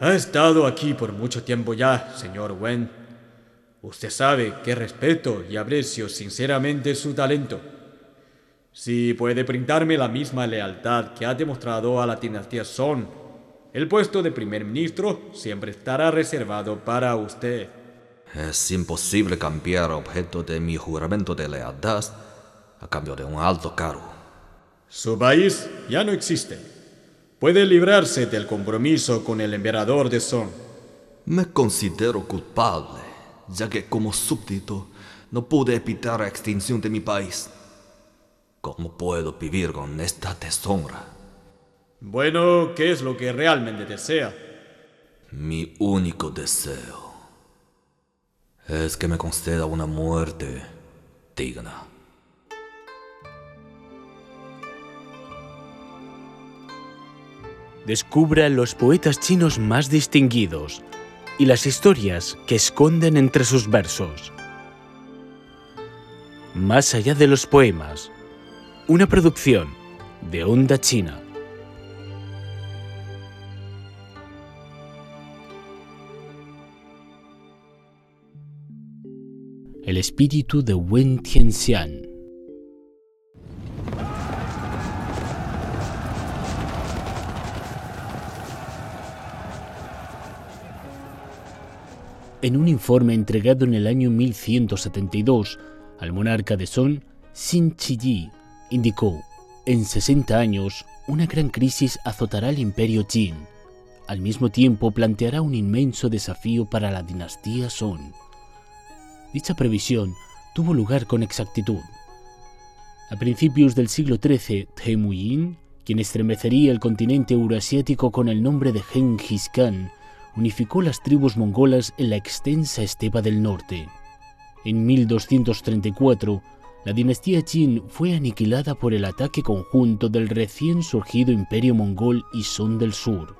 Ha estado aquí por mucho tiempo ya, señor Wen. Usted sabe que respeto y aprecio sinceramente su talento. Si puede brindarme la misma lealtad que ha demostrado a la dinastía Song, el puesto de primer ministro siempre estará reservado para usted. Es imposible cambiar objeto de mi juramento de lealtad a cambio de un alto cargo. Su país ya no existe. Puede librarse del compromiso con el emperador de Song. Me considero culpable, ya que como súbdito no pude evitar la extinción de mi país. ¿Cómo puedo vivir con esta deshonra? Bueno, ¿qué es lo que realmente desea? Mi único deseo es que me conceda una muerte digna. Descubra los poetas chinos más distinguidos y las historias que esconden entre sus versos. Más allá de los poemas, una producción de Onda China. El espíritu de Wen Tianxian. En un informe entregado en el año 1172 al monarca de Song, Xin Chiyi indicó, en 60 años, una gran crisis azotará al imperio Qin. Al mismo tiempo planteará un inmenso desafío para la dinastía Song. Dicha previsión tuvo lugar con exactitud. A principios del siglo XIII, Temujin, quien estremecería el continente euroasiático con el nombre de Genghis Khan, unificó las tribus mongolas en la extensa estepa del norte. En 1234, la dinastía Qin fue aniquilada por el ataque conjunto del recién surgido imperio mongol y Son del Sur.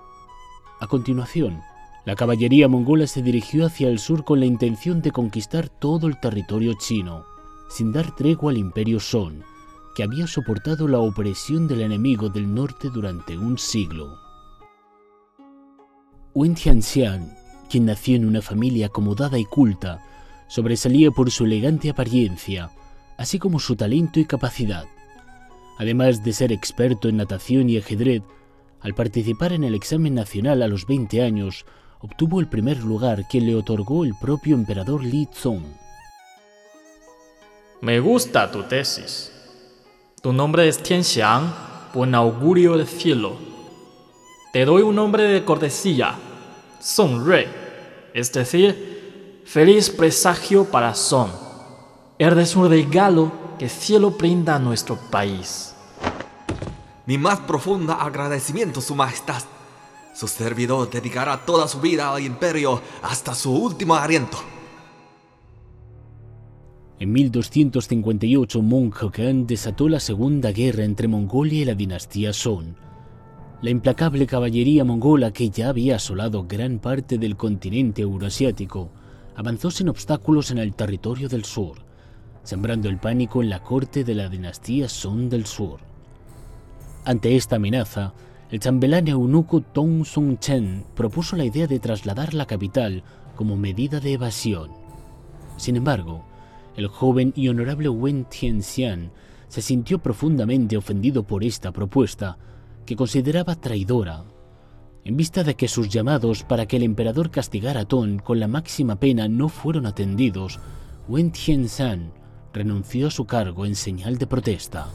A continuación, la caballería mongola se dirigió hacia el sur con la intención de conquistar todo el territorio chino, sin dar tregua al imperio Son, que había soportado la opresión del enemigo del norte durante un siglo. Wen Tianxian, quien nació en una familia acomodada y culta, sobresalía por su elegante apariencia, así como su talento y capacidad. Además de ser experto en natación y ajedrez, al participar en el examen nacional a los 20 años, obtuvo el primer lugar que le otorgó el propio emperador Li Zong. Me gusta tu tesis. Tu nombre es Tianxiang, buen augurio del cielo. Te doy un nombre de cortesía, Song Rui, es decir, feliz presagio para Song. Eres un regalo que el cielo brinda a nuestro país. Mi más profundo agradecimiento, Su Majestad. Su servidor dedicará toda su vida al imperio hasta su último aliento. En 1258, Meng Khan desató la segunda guerra entre Mongolia y la dinastía Song. La implacable caballería mongola que ya había asolado gran parte del continente euroasiático avanzó sin obstáculos en el territorio del sur, sembrando el pánico en la corte de la dinastía Song del Sur. Ante esta amenaza, el chambelán eunuco Tong Sung Chen propuso la idea de trasladar la capital como medida de evasión. Sin embargo, el joven y honorable Wen Tianxian se sintió profundamente ofendido por esta propuesta, que consideraba traidora. En vista de que sus llamados para que el emperador castigara a Ton con la máxima pena no fueron atendidos, Wen Tianxian renunció a su cargo en señal de protesta.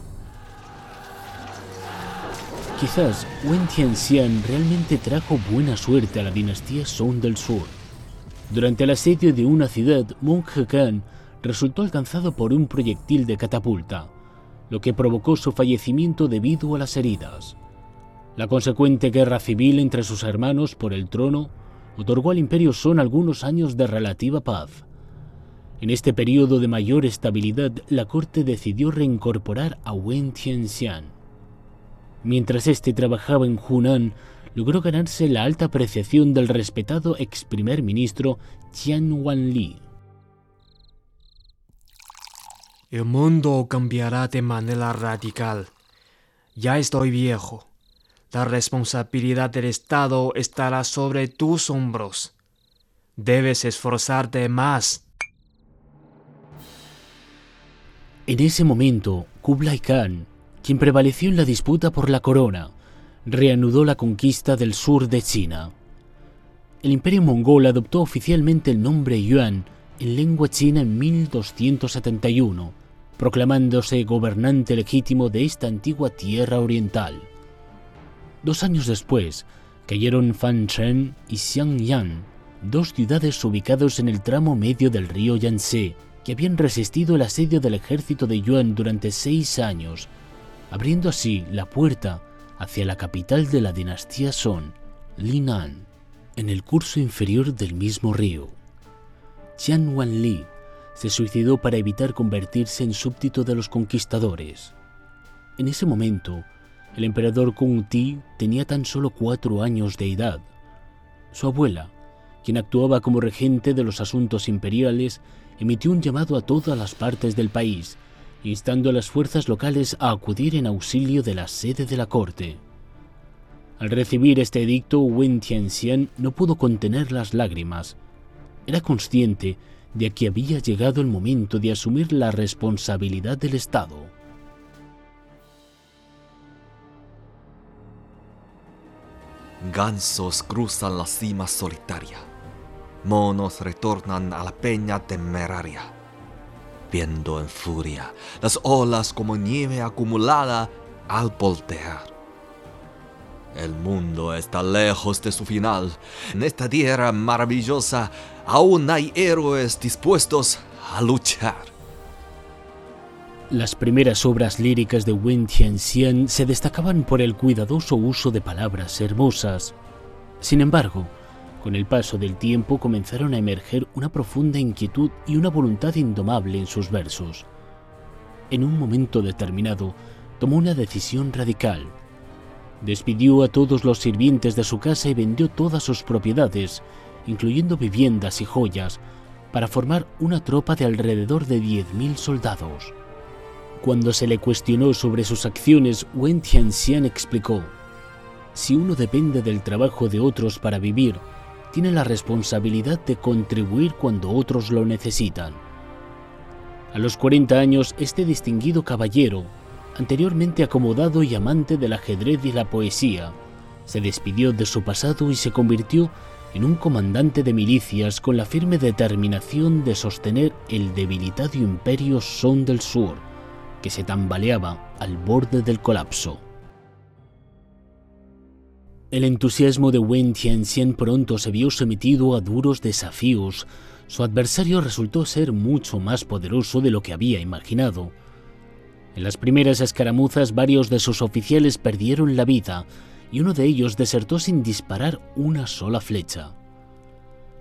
Quizás Wen Tianxian realmente trajo buena suerte a la dinastía Song del Sur. Durante el asedio de una ciudad, Meng Khan resultó alcanzado por un proyectil de catapulta, lo que provocó su fallecimiento debido a las heridas. La consecuente guerra civil entre sus hermanos por el trono otorgó al imperio Son algunos años de relativa paz. En este periodo de mayor estabilidad, la corte decidió reincorporar a Wen Tianxian. Mientras este trabajaba en Hunan, logró ganarse la alta apreciación del respetado ex primer ministro Qian Wanli. El mundo cambiará de manera radical. Ya estoy viejo. La responsabilidad del Estado estará sobre tus hombros. Debes esforzarte más. En ese momento, Kublai Khan, quien prevaleció en la disputa por la corona, reanudó la conquista del sur de China. El imperio mongol adoptó oficialmente el nombre Yuan en lengua china en 1271, proclamándose gobernante legítimo de esta antigua tierra oriental. Dos años después, cayeron Fanshen y Xiangyan, dos ciudades ubicadas en el tramo medio del río Yangtze, que habían resistido el asedio del ejército de Yuan durante seis años, abriendo así la puerta hacia la capital de la dinastía Song, Linan, en el curso inferior del mismo río. Qian Wanli se suicidó para evitar convertirse en súbdito de los conquistadores. En ese momento, el emperador Kung Ti tenía tan solo cuatro años de edad. Su abuela, quien actuaba como regente de los asuntos imperiales, emitió un llamado a todas las partes del país, instando a las fuerzas locales a acudir en auxilio de la sede de la corte. Al recibir este edicto, Wen Tianxian no pudo contener las lágrimas. Era consciente de que había llegado el momento de asumir la responsabilidad del Estado. Gansos cruzan la cima solitaria. Monos retornan a la peña temeraria. Viendo en furia las olas como nieve acumulada al voltear. El mundo está lejos de su final. En esta tierra maravillosa aún hay héroes dispuestos a luchar. Las primeras obras líricas de Wen Tianxian se destacaban por el cuidadoso uso de palabras hermosas. Sin embargo, con el paso del tiempo comenzaron a emerger una profunda inquietud y una voluntad indomable en sus versos. En un momento determinado, tomó una decisión radical. Despidió a todos los sirvientes de su casa y vendió todas sus propiedades, incluyendo viviendas y joyas, para formar una tropa de alrededor de 10.000 soldados. Cuando se le cuestionó sobre sus acciones, Wen Tianxian explicó, si uno depende del trabajo de otros para vivir, tiene la responsabilidad de contribuir cuando otros lo necesitan. A los 40 años, este distinguido caballero, anteriormente acomodado y amante del ajedrez y la poesía, se despidió de su pasado y se convirtió en un comandante de milicias con la firme determinación de sostener el debilitado imperio Son del Sur que se tambaleaba al borde del colapso. El entusiasmo de Wen Tianxian pronto se vio sometido a duros desafíos. Su adversario resultó ser mucho más poderoso de lo que había imaginado. En las primeras escaramuzas varios de sus oficiales perdieron la vida y uno de ellos desertó sin disparar una sola flecha.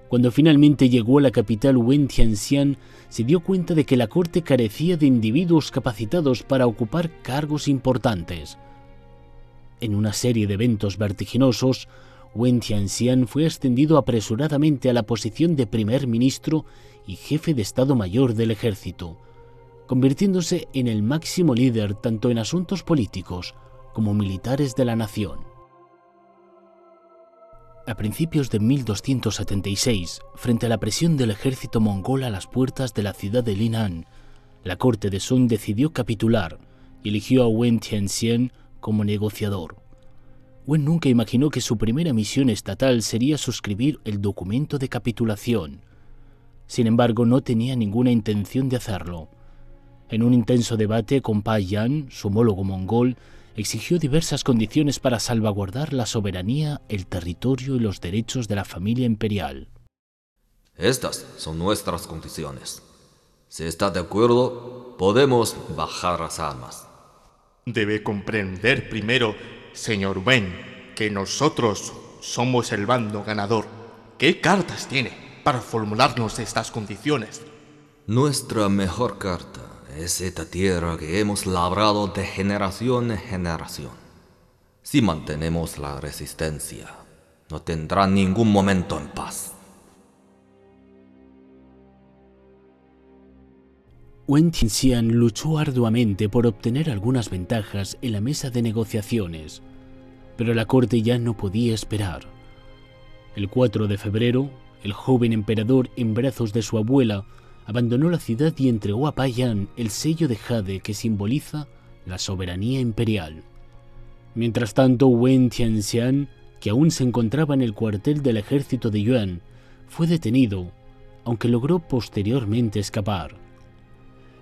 Cuando finalmente llegó a la capital Wen Tianxian, se dio cuenta de que la corte carecía de individuos capacitados para ocupar cargos importantes. En una serie de eventos vertiginosos, Wen Tianxian fue ascendido apresuradamente a la posición de primer ministro y jefe de Estado Mayor del ejército, convirtiéndose en el máximo líder tanto en asuntos políticos como militares de la nación. A principios de 1276, frente a la presión del ejército mongol a las puertas de la ciudad de Linan, la corte de Sun decidió capitular y eligió a Wen Tianxian como negociador. Wen nunca imaginó que su primera misión estatal sería suscribir el documento de capitulación. Sin embargo, no tenía ninguna intención de hacerlo. En un intenso debate con Pa Yan, su homólogo mongol, exigió diversas condiciones para salvaguardar la soberanía, el territorio y los derechos de la familia imperial. Estas son nuestras condiciones. Si está de acuerdo, podemos bajar las armas. Debe comprender primero, señor Wen, que nosotros somos el bando ganador. ¿Qué cartas tiene para formularnos estas condiciones? Nuestra mejor carta es esta tierra que hemos labrado de generación en generación. Si mantenemos la resistencia, no tendrá ningún momento en paz. Wen Tianxian luchó arduamente por obtener algunas ventajas en la mesa de negociaciones. pero la corte ya no podía esperar. El 4 de febrero, el joven emperador, en brazos de su abuela, abandonó la ciudad y entregó a Payan el sello de jade que simboliza la soberanía imperial. Mientras tanto, Wen Tianxian, que aún se encontraba en el cuartel del ejército de Yuan, fue detenido, aunque logró posteriormente escapar.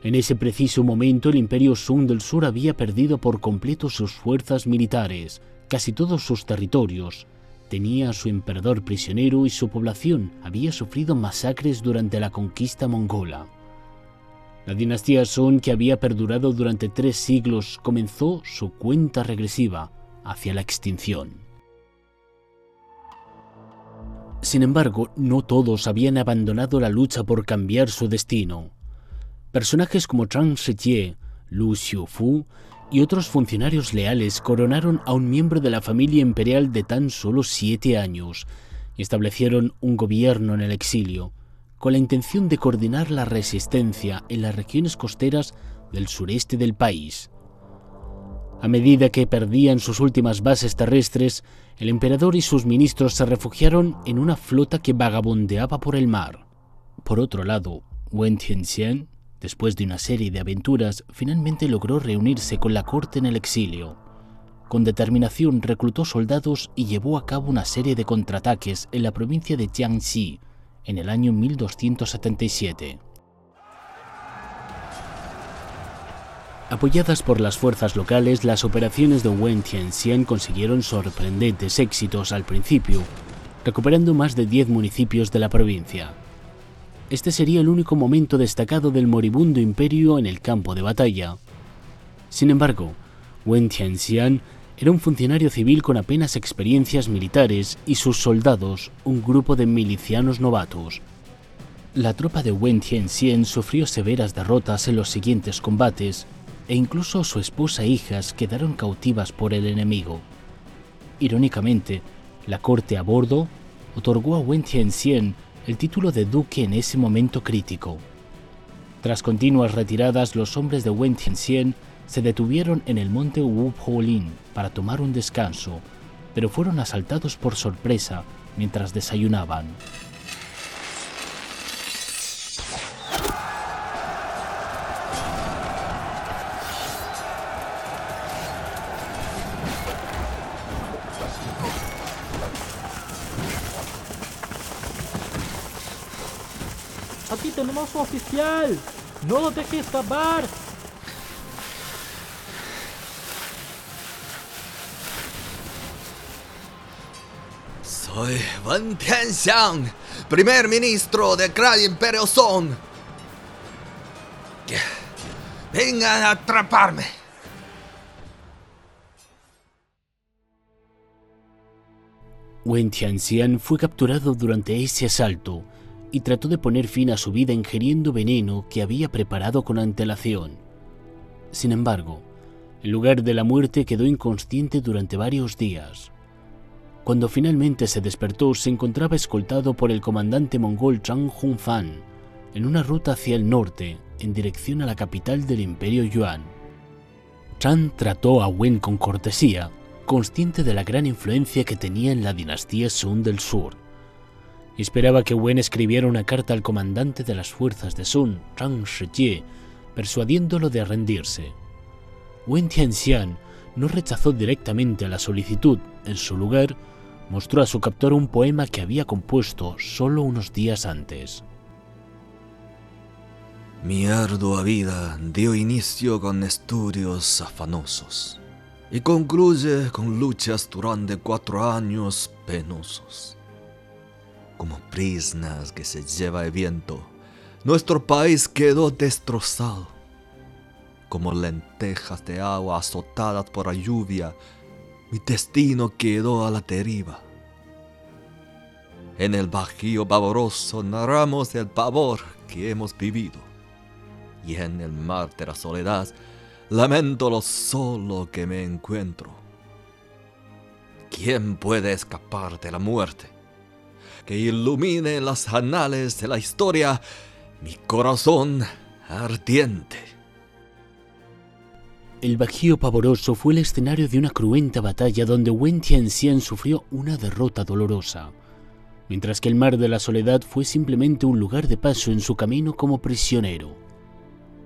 En ese preciso momento, el imperio Sung del Sur había perdido por completo sus fuerzas militares, casi todos sus territorios, tenía a su emperador prisionero y su población había sufrido masacres durante la conquista mongola. La dinastía Song, que había perdurado durante tres siglos, comenzó su cuenta regresiva hacia la extinción. Sin embargo, no todos habían abandonado la lucha por cambiar su destino. Personajes como Zhang Shijie, Lu Xiufu y otros funcionarios leales coronaron a un miembro de la familia imperial de tan solo siete años y establecieron un gobierno en el exilio, con la intención de coordinar la resistencia en las regiones costeras del sureste del país. A medida que perdían sus últimas bases terrestres, el emperador y sus ministros se refugiaron en una flota que vagabundeaba por el mar. Por otro lado, Wen Tianxian Después de una serie de aventuras, finalmente logró reunirse con la corte en el exilio. Con determinación reclutó soldados y llevó a cabo una serie de contraataques en la provincia de Jiangxi en el año 1277. Apoyadas por las fuerzas locales, las operaciones de Wen Tianxian consiguieron sorprendentes éxitos al principio, recuperando más de 10 municipios de la provincia. Este sería el único momento destacado del moribundo imperio en el campo de batalla. Sin embargo, Wen Tianxian era un funcionario civil con apenas experiencias militares y sus soldados un grupo de milicianos novatos. La tropa de Wen Tianxian sufrió severas derrotas en los siguientes combates e incluso su esposa e hijas quedaron cautivas por el enemigo. Irónicamente, la corte a bordo otorgó a Wen Tianxian el título de duque en ese momento crítico. Tras continuas retiradas, los hombres de Wen Tianxian se detuvieron en el monte Wu Lin para tomar un descanso, pero fueron asaltados por sorpresa mientras desayunaban. Oficial. No lo dejes escapar. Soy Wen Tianxiang, primer ministro del Gran Imperio Song. Que vengan a atraparme. Wen Tianxian fue capturado durante ese asalto y trató de poner fin a su vida ingiriendo veneno que había preparado con antelación. Sin embargo, en lugar de la muerte quedó inconsciente durante varios días. Cuando finalmente se despertó, se encontraba escoltado por el comandante mongol Zhang Hunfan en una ruta hacia el norte, en dirección a la capital del Imperio Yuan. Zhang trató a Wen con cortesía, consciente de la gran influencia que tenía en la dinastía Sun del Sur Esperaba que Wen escribiera una carta al comandante de las fuerzas de Sun, Zhang Shijie, persuadiéndolo de rendirse. Wen Tianxian no rechazó directamente la solicitud. En su lugar, mostró a su captor un poema que había compuesto solo unos días antes. Mi ardua vida dio inicio con estudios afanosos y concluye con luchas durante cuatro años penosos como prisnas que se lleva el viento. Nuestro país quedó destrozado, como lentejas de agua azotadas por la lluvia. Mi destino quedó a la deriva. En el bajío pavoroso narramos el pavor que hemos vivido. Y en el mar de la soledad lamento lo solo que me encuentro. ¿Quién puede escapar de la muerte? Que ilumine las anales de la historia mi corazón ardiente. El Bajío Pavoroso fue el escenario de una cruenta batalla donde Wen Tianxian sufrió una derrota dolorosa, mientras que el Mar de la Soledad fue simplemente un lugar de paso en su camino como prisionero.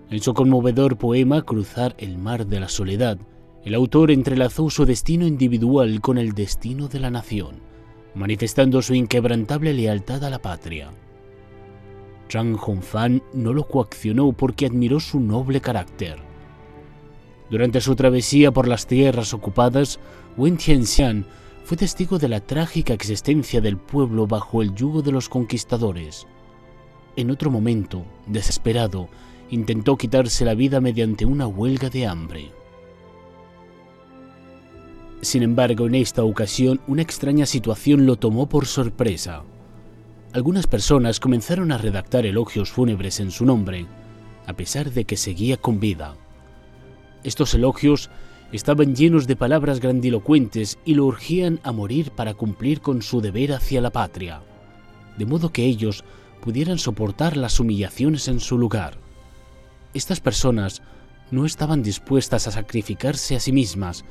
En su conmovedor poema Cruzar el Mar de la Soledad, el autor entrelazó su destino individual con el destino de la nación, manifestando su inquebrantable lealtad a la patria. Zhang Hongfan no lo coaccionó porque admiró su noble carácter. Durante su travesía por las tierras ocupadas, Wen Tianxian fue testigo de la trágica existencia del pueblo bajo el yugo de los conquistadores. En otro momento, desesperado, intentó quitarse la vida mediante una huelga de hambre. Sin embargo, en esta ocasión, una extraña situación lo tomó por sorpresa. Algunas personas comenzaron a redactar elogios fúnebres en su nombre, a pesar de que seguía con vida. Estos elogios estaban llenos de palabras grandilocuentes y lo urgían a morir para cumplir con su deber hacia la patria, de modo que ellos pudieran soportar las humillaciones en su lugar. Estas personas no estaban dispuestas a sacrificarse a sí mismas,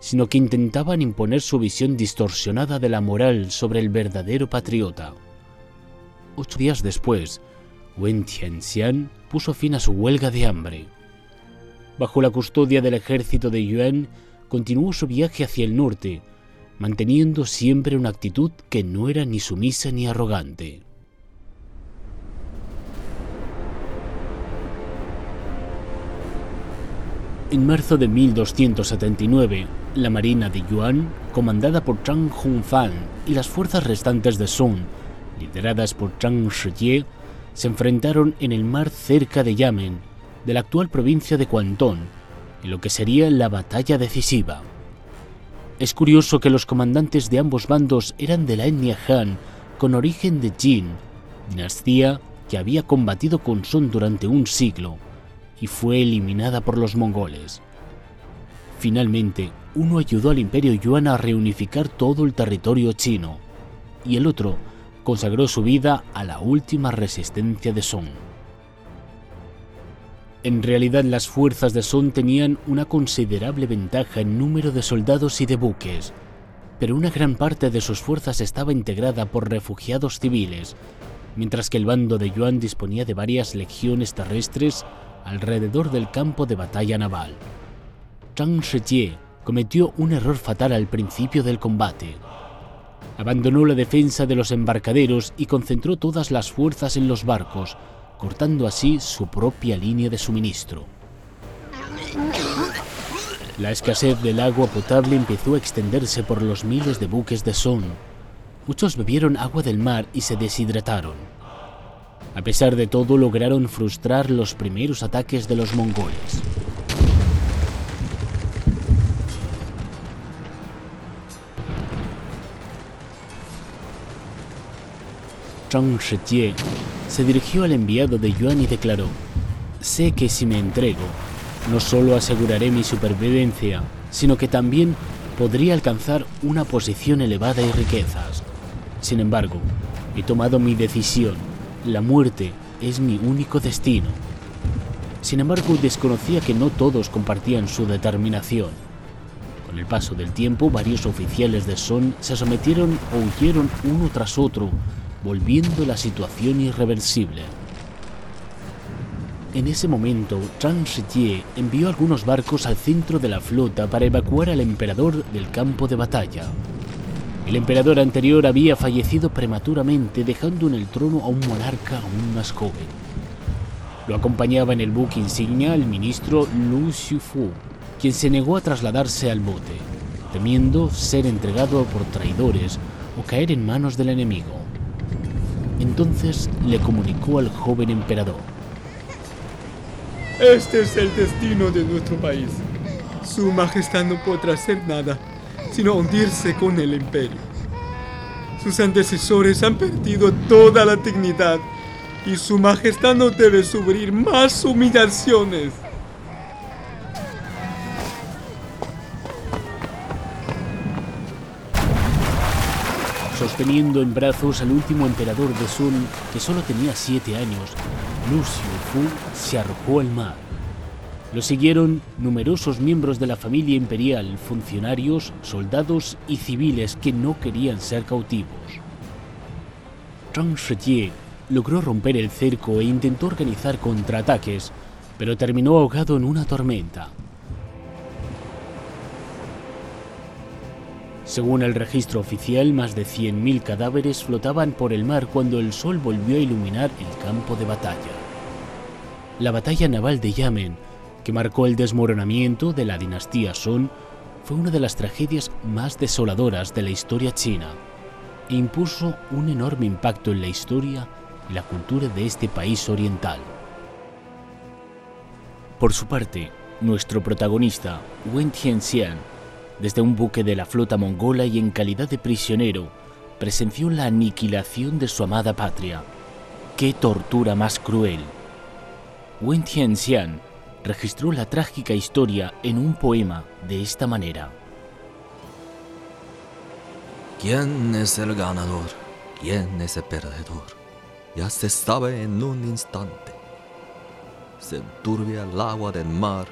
sino que intentaban imponer su visión distorsionada de la moral sobre el verdadero patriota. Ocho días después, Wen Tianxian puso fin a su huelga de hambre. Bajo la custodia del ejército de Yuan, continuó su viaje hacia el norte, manteniendo siempre una actitud que no era ni sumisa ni arrogante. En marzo de 1279, la marina de Yuan, comandada por Zhang Hongfan y las fuerzas restantes de Song, lideradas por Zhang Shijie, se enfrentaron en el mar cerca de Yamen, de la actual provincia de Guantón, en lo que sería la batalla decisiva. Es curioso que los comandantes de ambos bandos eran de la etnia Han, con origen de Jin, dinastía que había combatido con Song durante un siglo y fue eliminada por los mongoles. Finalmente, uno ayudó al imperio Yuan a reunificar todo el territorio chino, y el otro consagró su vida a la última resistencia de Song. En realidad las fuerzas de Song tenían una considerable ventaja en número de soldados y de buques, pero una gran parte de sus fuerzas estaba integrada por refugiados civiles, mientras que el bando de Yuan disponía de varias legiones terrestres alrededor del campo de batalla naval. Zhang Shijie cometió un error fatal al principio del combate. Abandonó la defensa de los embarcaderos y concentró todas las fuerzas en los barcos, cortando así su propia línea de suministro. La escasez del agua potable empezó a extenderse por los miles de buques de Son. Muchos bebieron agua del mar y se deshidrataron. A pesar de todo, lograron frustrar los primeros ataques de los mongoles. Zhang Shijie se dirigió al enviado de Yuan y declaró, sé que si me entrego, no solo aseguraré mi supervivencia, sino que también podría alcanzar una posición elevada y riquezas. Sin embargo, he tomado mi decisión la muerte es mi único destino. Sin embargo, desconocía que no todos compartían su determinación. Con el paso del tiempo, varios oficiales de Son se sometieron o huyeron uno tras otro, volviendo la situación irreversible. En ese momento, Zhang Shijie envió algunos barcos al centro de la flota para evacuar al emperador del campo de batalla. El emperador anterior había fallecido prematuramente dejando en el trono a un monarca aún más joven. Lo acompañaba en el buque insignia el ministro Lu Xiufu, quien se negó a trasladarse al bote, temiendo ser entregado por traidores o caer en manos del enemigo. Entonces le comunicó al joven emperador. Este es el destino de nuestro país. Su Majestad no podrá hacer nada sino hundirse con el imperio. Sus antecesores han perdido toda la dignidad y su majestad no debe sufrir más humillaciones. Sosteniendo en brazos al último emperador de Sun, que solo tenía siete años, Lucio Fu se arrojó al mar. Lo siguieron numerosos miembros de la familia imperial, funcionarios, soldados y civiles que no querían ser cautivos. Zhang Shijie logró romper el cerco e intentó organizar contraataques, pero terminó ahogado en una tormenta. Según el registro oficial, más de 100.000 cadáveres flotaban por el mar cuando el sol volvió a iluminar el campo de batalla. La batalla naval de Yamen, que marcó el desmoronamiento de la dinastía Song, fue una de las tragedias más desoladoras de la historia china e impuso un enorme impacto en la historia y la cultura de este país oriental. Por su parte, nuestro protagonista, Wen Tianxian, desde un buque de la flota mongola y en calidad de prisionero, presenció la aniquilación de su amada patria. ¡Qué tortura más cruel! Wen Tianxian registró la trágica historia en un poema de esta manera. ¿Quién es el ganador? ¿Quién es el perdedor? Ya se sabe en un instante. Se enturbia el agua del mar,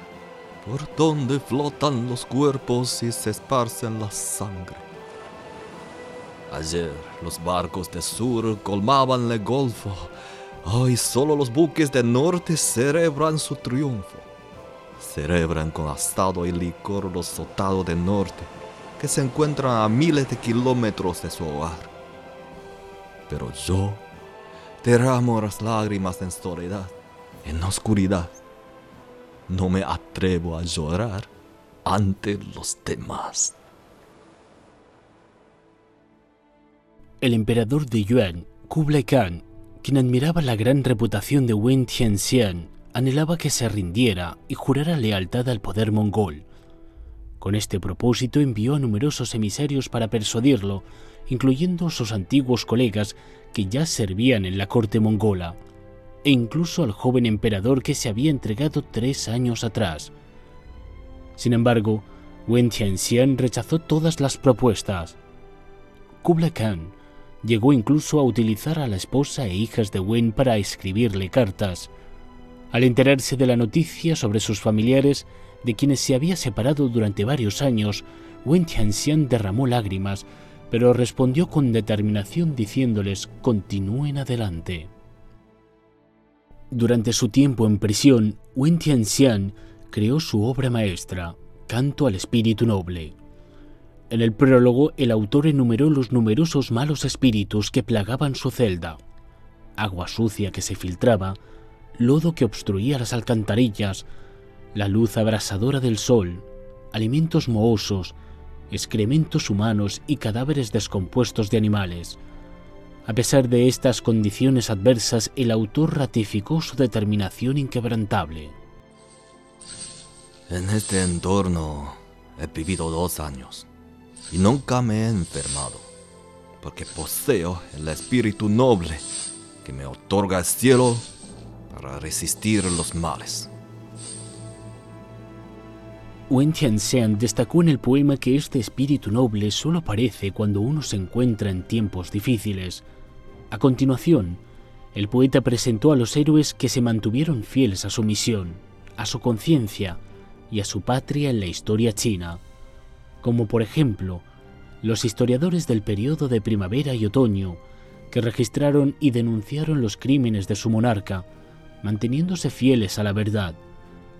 por donde flotan los cuerpos y se esparcen la sangre. Ayer los barcos del sur colmaban el golfo, hoy solo los buques del norte celebran su triunfo. Celebran con asado y licor los soldados del norte que se encuentran a miles de kilómetros de su hogar. Pero yo derramo las lágrimas en soledad, en oscuridad. No me atrevo a llorar ante los demás. El emperador de Yuan, Kublai Khan, quien admiraba la gran reputación de Wen Tianxian, anhelaba que se rindiera y jurara lealtad al poder mongol. Con este propósito envió a numerosos emisarios para persuadirlo, incluyendo sus antiguos colegas que ya servían en la corte mongola, e incluso al joven emperador que se había entregado tres años atrás. Sin embargo, Wen Tianxian rechazó todas las propuestas. Kublai Khan llegó incluso a utilizar a la esposa e hijas de Wen para escribirle cartas. Al enterarse de la noticia sobre sus familiares, de quienes se había separado durante varios años, Wen Tianxian derramó lágrimas, pero respondió con determinación diciéndoles continúen adelante. Durante su tiempo en prisión, Wen Tianxian creó su obra maestra, Canto al Espíritu Noble. En el prólogo, el autor enumeró los numerosos malos espíritus que plagaban su celda. Agua sucia que se filtraba, lodo que obstruía las alcantarillas, la luz abrasadora del sol, alimentos mohosos, excrementos humanos y cadáveres descompuestos de animales. A pesar de estas condiciones adversas, el autor ratificó su determinación inquebrantable. En este entorno he vivido dos años y nunca me he enfermado, porque poseo el espíritu noble que me otorga el cielo para resistir los males. Wen Tianxian destacó en el poema que este espíritu noble solo aparece cuando uno se encuentra en tiempos difíciles. A continuación, el poeta presentó a los héroes que se mantuvieron fieles a su misión, a su conciencia y a su patria en la historia china, como por ejemplo los historiadores del periodo de primavera y otoño, que registraron y denunciaron los crímenes de su monarca, manteniéndose fieles a la verdad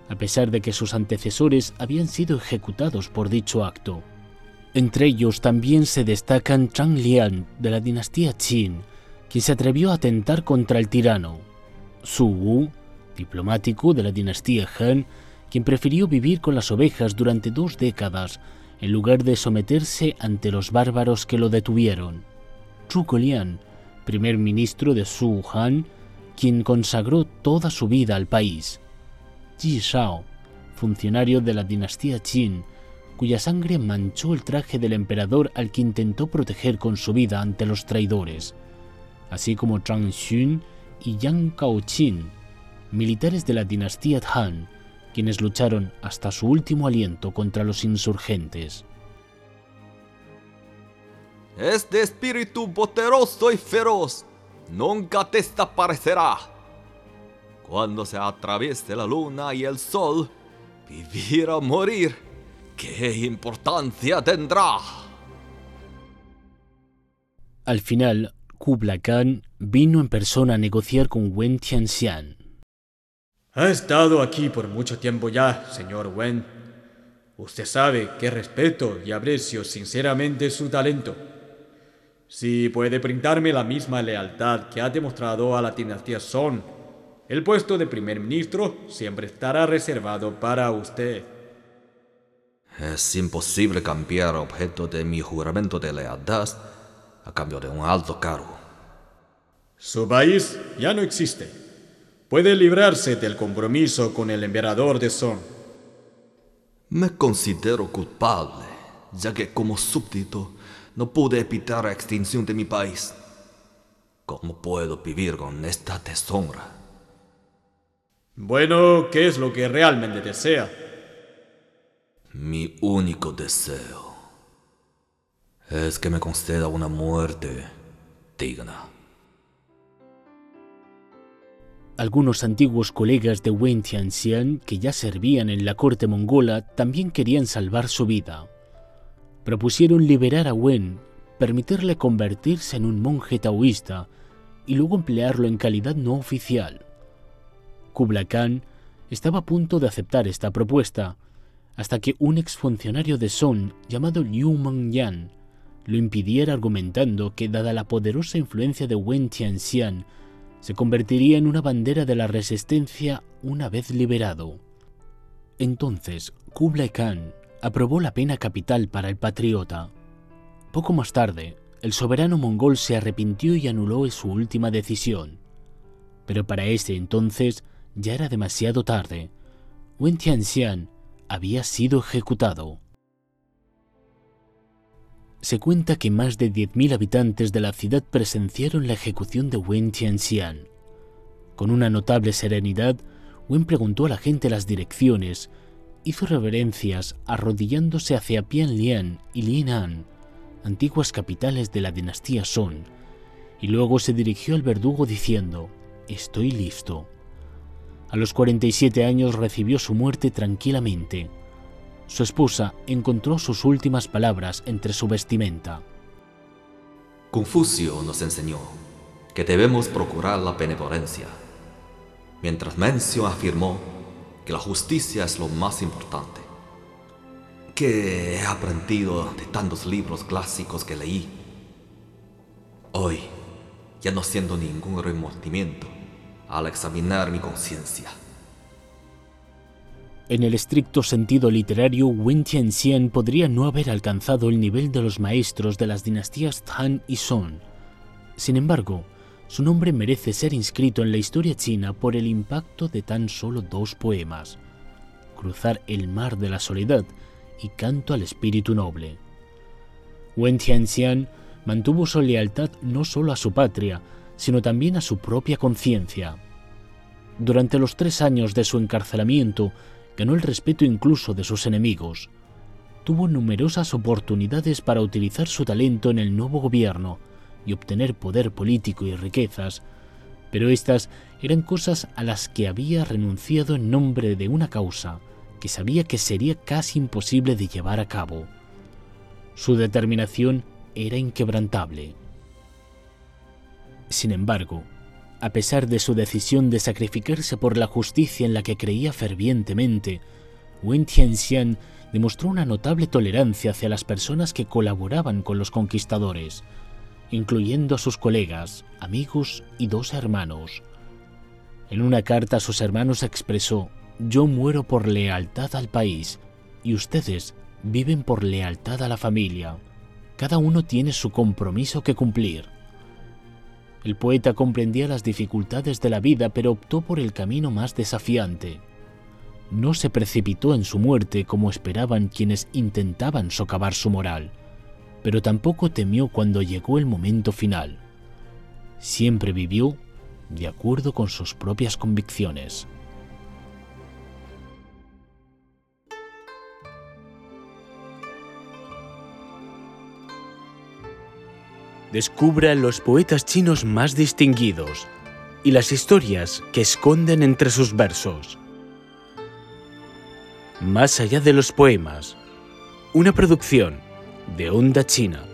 a pesar de que sus antecesores habían sido ejecutados por dicho acto. Entre ellos también se destacan Zhang Lian de la dinastía Qin, quien se atrevió a atentar contra el tirano, Su Wu, diplomático de la dinastía Han, quien prefirió vivir con las ovejas durante dos décadas en lugar de someterse ante los bárbaros que lo detuvieron, Zhuge Liang, primer ministro de Su Han, quien consagró toda su vida al país, Ji Shao, funcionario de la dinastía Qin, cuya sangre manchó el traje del emperador al que intentó proteger con su vida ante los traidores, así como Zhang Xun y Yang Kaoqin, militares de la dinastía Han, quienes lucharon hasta su último aliento contra los insurgentes. Este espíritu poderoso y feroz nunca desaparecerá. Cuando se atraviese la luna y el sol, Vivir o morir, ¿qué importancia tendrá? Al final, Kublai Khan vino en persona a negociar con Wen Tianxian. Ha estado aquí por mucho tiempo ya, señor Wen. Usted sabe que respeto y aprecio sinceramente su talento. Si puede brindarme la misma lealtad que ha demostrado a la dinastía Song, el puesto de primer ministro siempre estará reservado para usted. Es imposible cambiar objeto de mi juramento de lealtad a cambio de un alto cargo. Su país ya no existe. Puede librarse del compromiso con el emperador de Son. Me considero culpable, ya que como súbdito no pude evitar la extinción de mi país. ¿Cómo puedo vivir con esta deshonra? Bueno, ¿qué es lo que realmente desea? Mi único deseo es que me conceda una muerte digna. Algunos antiguos colegas de Wen Tianxian que ya servían en la corte mongola también querían salvar su vida. Propusieron liberar a Wen, permitirle convertirse en un monje taoísta y luego emplearlo en calidad no oficial. Kublai Khan estaba a punto de aceptar esta propuesta, hasta que un exfuncionario de Son llamado Liu Mengyan lo impidiera argumentando que, dada la poderosa influencia de Wen Tianxian, se convertiría en una bandera de la resistencia una vez liberado. Entonces, Kublai Khan aprobó la pena capital para el patriota. Poco más tarde, el soberano mongol se arrepintió y anuló su última decisión. Pero para ese entonces ya era demasiado tarde. Wen Tianxian había sido ejecutado. Se cuenta que más de 10.000 habitantes de la ciudad presenciaron la ejecución de Wen Tianxian. Con una notable serenidad, Wen preguntó a la gente las direcciones, hizo reverencias arrodillándose hacia Pianlian y Linan, antiguas capitales de la dinastía Song, y luego se dirigió al verdugo diciendo, Estoy listo. A los 47 años recibió su muerte tranquilamente. Su esposa encontró sus últimas palabras entre su vestimenta. Confucio nos enseñó que debemos procurar la benevolencia, mientras Mencio afirmó que la justicia es lo más importante. ¿Qué he aprendido de tantos libros clásicos que leí? Hoy, ya no siento ningún remordimiento, al examinar mi conciencia. En el estricto sentido literario, Wen Tianxian podría no haber alcanzado el nivel de los maestros de las dinastías Han y Song. Sin embargo, su nombre merece ser inscrito en la historia china por el impacto de tan solo dos poemas, Cruzar el mar de la soledad y Canto al espíritu noble. Wen Tianxian mantuvo su lealtad no solo a su patria, sino también a su propia conciencia. Durante los tres años de su encarcelamiento, ganó el respeto incluso de sus enemigos. Tuvo numerosas oportunidades para utilizar su talento en el nuevo gobierno y obtener poder político y riquezas, pero estas eran cosas a las que había renunciado en nombre de una causa que sabía que sería casi imposible de llevar a cabo. Su determinación era inquebrantable. Sin embargo, a pesar de su decisión de sacrificarse por la justicia en la que creía fervientemente, Wen Tianxian demostró una notable tolerancia hacia las personas que colaboraban con los conquistadores, incluyendo a sus colegas, amigos y dos hermanos. En una carta a sus hermanos expresó, Yo muero por lealtad al país y ustedes viven por lealtad a la familia. Cada uno tiene su compromiso que cumplir. El poeta comprendía las dificultades de la vida, pero optó por el camino más desafiante. No se precipitó en su muerte como esperaban quienes intentaban socavar su moral, pero tampoco temió cuando llegó el momento final. Siempre vivió de acuerdo con sus propias convicciones. Descubra los poetas chinos más distinguidos y las historias que esconden entre sus versos. Más allá de los poemas, una producción de Onda China.